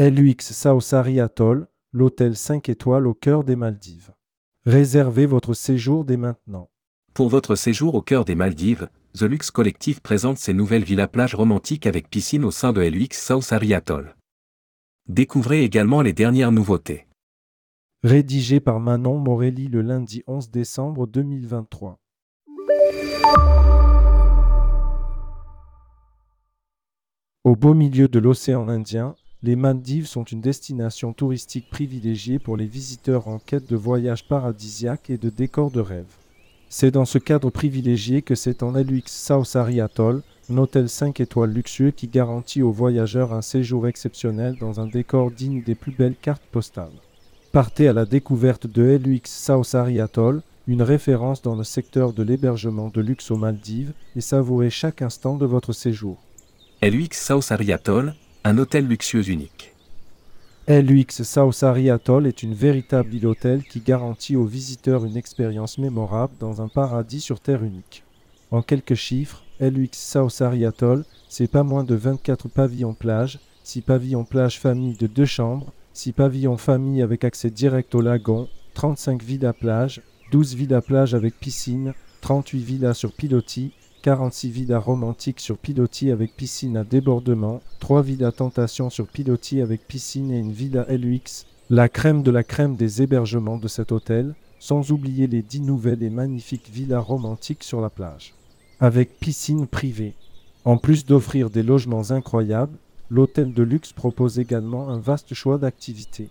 LUX Saosari Atoll, l'hôtel 5 étoiles au cœur des Maldives. Réservez votre séjour dès maintenant. Pour votre séjour au cœur des Maldives, The Lux Collective présente ses nouvelles villas plages romantiques avec piscine au sein de LUX Saosari Atoll. Découvrez également les dernières nouveautés. Rédigé par Manon Morelli le lundi 11 décembre 2023. Au beau milieu de l'océan Indien, les Maldives sont une destination touristique privilégiée pour les visiteurs en quête de voyages paradisiaques et de décors de rêve. C'est dans ce cadre privilégié que c'est en LUX Saosari Atoll, un hôtel 5 étoiles luxueux qui garantit aux voyageurs un séjour exceptionnel dans un décor digne des plus belles cartes postales. Partez à la découverte de LUX Saosari Atoll, une référence dans le secteur de l'hébergement de luxe aux Maldives, et savourez chaque instant de votre séjour. LUX Saosari Atoll, un hôtel luxueux unique. LUX Saosari Atoll est une véritable île hôtel qui garantit aux visiteurs une expérience mémorable dans un paradis sur terre unique. En quelques chiffres, LUX Saosari Atoll, c'est pas moins de 24 pavillons plage, 6 pavillons plage famille de deux chambres, 6 pavillons famille avec accès direct au lagon, 35 villas plage, 12 villas plage avec piscine, 38 villas sur pilotis, 46 villas romantiques sur pilotis avec piscine à débordement, 3 villas tentation sur pilotis avec piscine et une villa LUX, la crème de la crème des hébergements de cet hôtel, sans oublier les 10 nouvelles et magnifiques villas romantiques sur la plage. Avec piscine privée. En plus d'offrir des logements incroyables, l'hôtel de luxe propose également un vaste choix d'activités.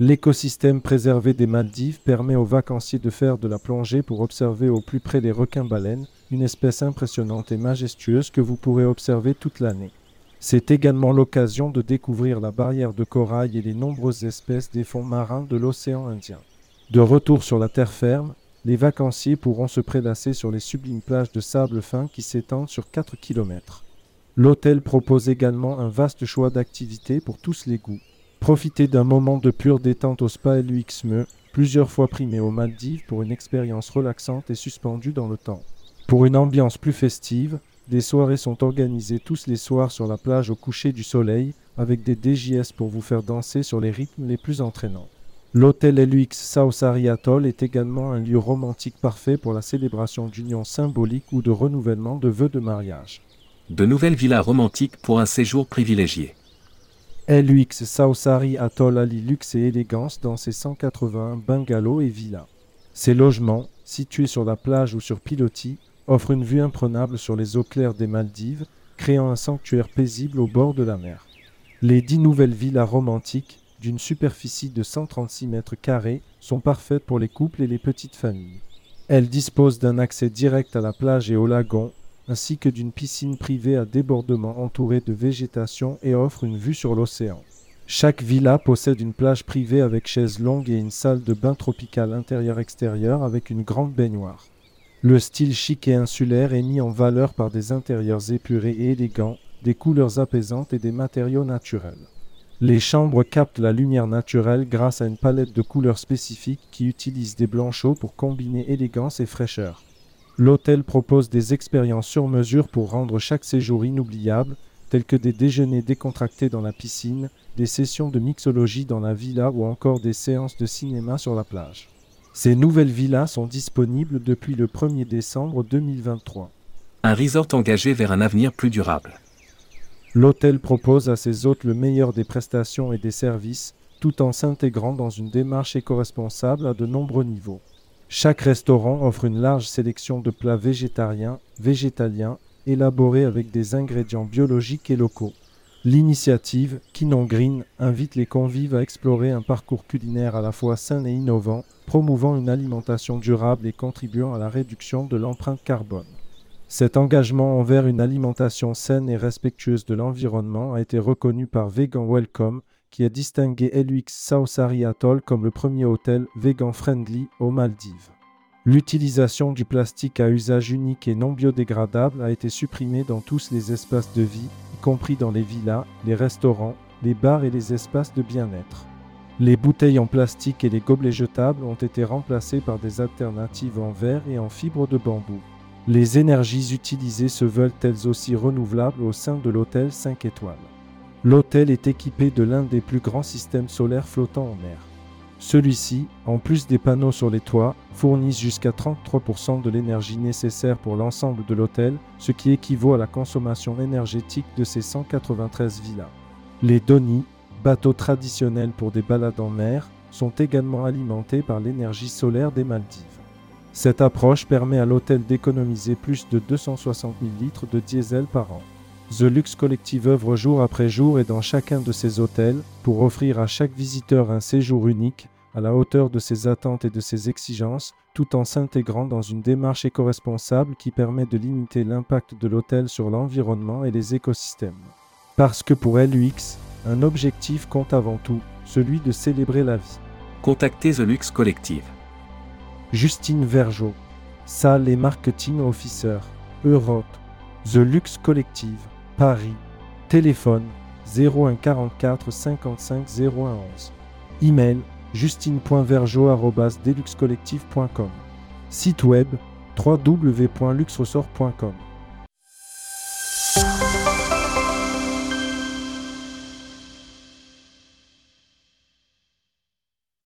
L'écosystème préservé des Maldives permet aux vacanciers de faire de la plongée pour observer au plus près les requins-baleines, une espèce impressionnante et majestueuse que vous pourrez observer toute l'année. C'est également l'occasion de découvrir la barrière de corail et les nombreuses espèces des fonds marins de l'océan Indien. De retour sur la terre ferme, les vacanciers pourront se prélasser sur les sublimes plages de sable fin qui s'étendent sur 4 km. L'hôtel propose également un vaste choix d'activités pour tous les goûts. Profitez d'un moment de pure détente au spa LUXME, plusieurs fois primé aux Maldives pour une expérience relaxante et suspendue dans le temps. Pour une ambiance plus festive, des soirées sont organisées tous les soirs sur la plage au coucher du soleil, avec des DJS pour vous faire danser sur les rythmes les plus entraînants. L'hôtel LUX Saosari Atoll est également un lieu romantique parfait pour la célébration d'union symbolique ou de renouvellement de vœux de mariage. De nouvelles villas romantiques pour un séjour privilégié. LUX Saosari Atoll allie luxe et élégance dans ses 181 bungalows et villas. Ces logements, situés sur la plage ou sur pilotis, offrent une vue imprenable sur les eaux claires des Maldives, créant un sanctuaire paisible au bord de la mer. Les dix nouvelles villas romantiques, d'une superficie de 136 mètres carrés, sont parfaites pour les couples et les petites familles. Elles disposent d'un accès direct à la plage et au lagon, ainsi que d'une piscine privée à débordement entourée de végétation et offre une vue sur l'océan. Chaque villa possède une plage privée avec chaises longues et une salle de bain tropicale intérieur-extérieur avec une grande baignoire. Le style chic et insulaire est mis en valeur par des intérieurs épurés et élégants, des couleurs apaisantes et des matériaux naturels. Les chambres captent la lumière naturelle grâce à une palette de couleurs spécifiques qui utilise des blancs chauds pour combiner élégance et fraîcheur. L'hôtel propose des expériences sur mesure pour rendre chaque séjour inoubliable, tels que des déjeuners décontractés dans la piscine, des sessions de mixologie dans la villa ou encore des séances de cinéma sur la plage. Ces nouvelles villas sont disponibles depuis le 1er décembre 2023. Un resort engagé vers un avenir plus durable. L'hôtel propose à ses hôtes le meilleur des prestations et des services, tout en s'intégrant dans une démarche éco-responsable à de nombreux niveaux. Chaque restaurant offre une large sélection de plats végétariens, végétaliens, élaborés avec des ingrédients biologiques et locaux. L'initiative Kinon Green invite les convives à explorer un parcours culinaire à la fois sain et innovant, promouvant une alimentation durable et contribuant à la réduction de l'empreinte carbone. Cet engagement envers une alimentation saine et respectueuse de l'environnement a été reconnu par Vegan Welcome, qui a distingué LUX Saosari Atoll comme le premier hôtel vegan friendly aux Maldives. L'utilisation du plastique à usage unique et non biodégradable a été supprimée dans tous les espaces de vie, y compris dans les villas, les restaurants, les bars et les espaces de bien-être. Les bouteilles en plastique et les gobelets jetables ont été remplacés par des alternatives en verre et en fibre de bambou. Les énergies utilisées se veulent elles aussi renouvelables au sein de l'hôtel 5 étoiles? L'hôtel est équipé de l'un des plus grands systèmes solaires flottants en mer. Celui-ci, en plus des panneaux sur les toits, fournit jusqu'à 33% de l'énergie nécessaire pour l'ensemble de l'hôtel, ce qui équivaut à la consommation énergétique de ses 193 villas. Les donis, bateaux traditionnels pour des balades en mer, sont également alimentés par l'énergie solaire des Maldives. Cette approche permet à l'hôtel d'économiser plus de 260 000 litres de diesel par an. The Lux Collective œuvre jour après jour et dans chacun de ses hôtels pour offrir à chaque visiteur un séjour unique à la hauteur de ses attentes et de ses exigences, tout en s'intégrant dans une démarche éco-responsable qui permet de limiter l'impact de l'hôtel sur l'environnement et les écosystèmes. Parce que pour LUX, un objectif compte avant tout, celui de célébrer la vie. Contactez The Lux Collective. Justine Vergeot, Salle et Marketing Officer, Europe, The Lux Collective, Paris, téléphone 01 44 55 0111, email justine.vergeot.deluxcollective.com, site web www.luxressort.com.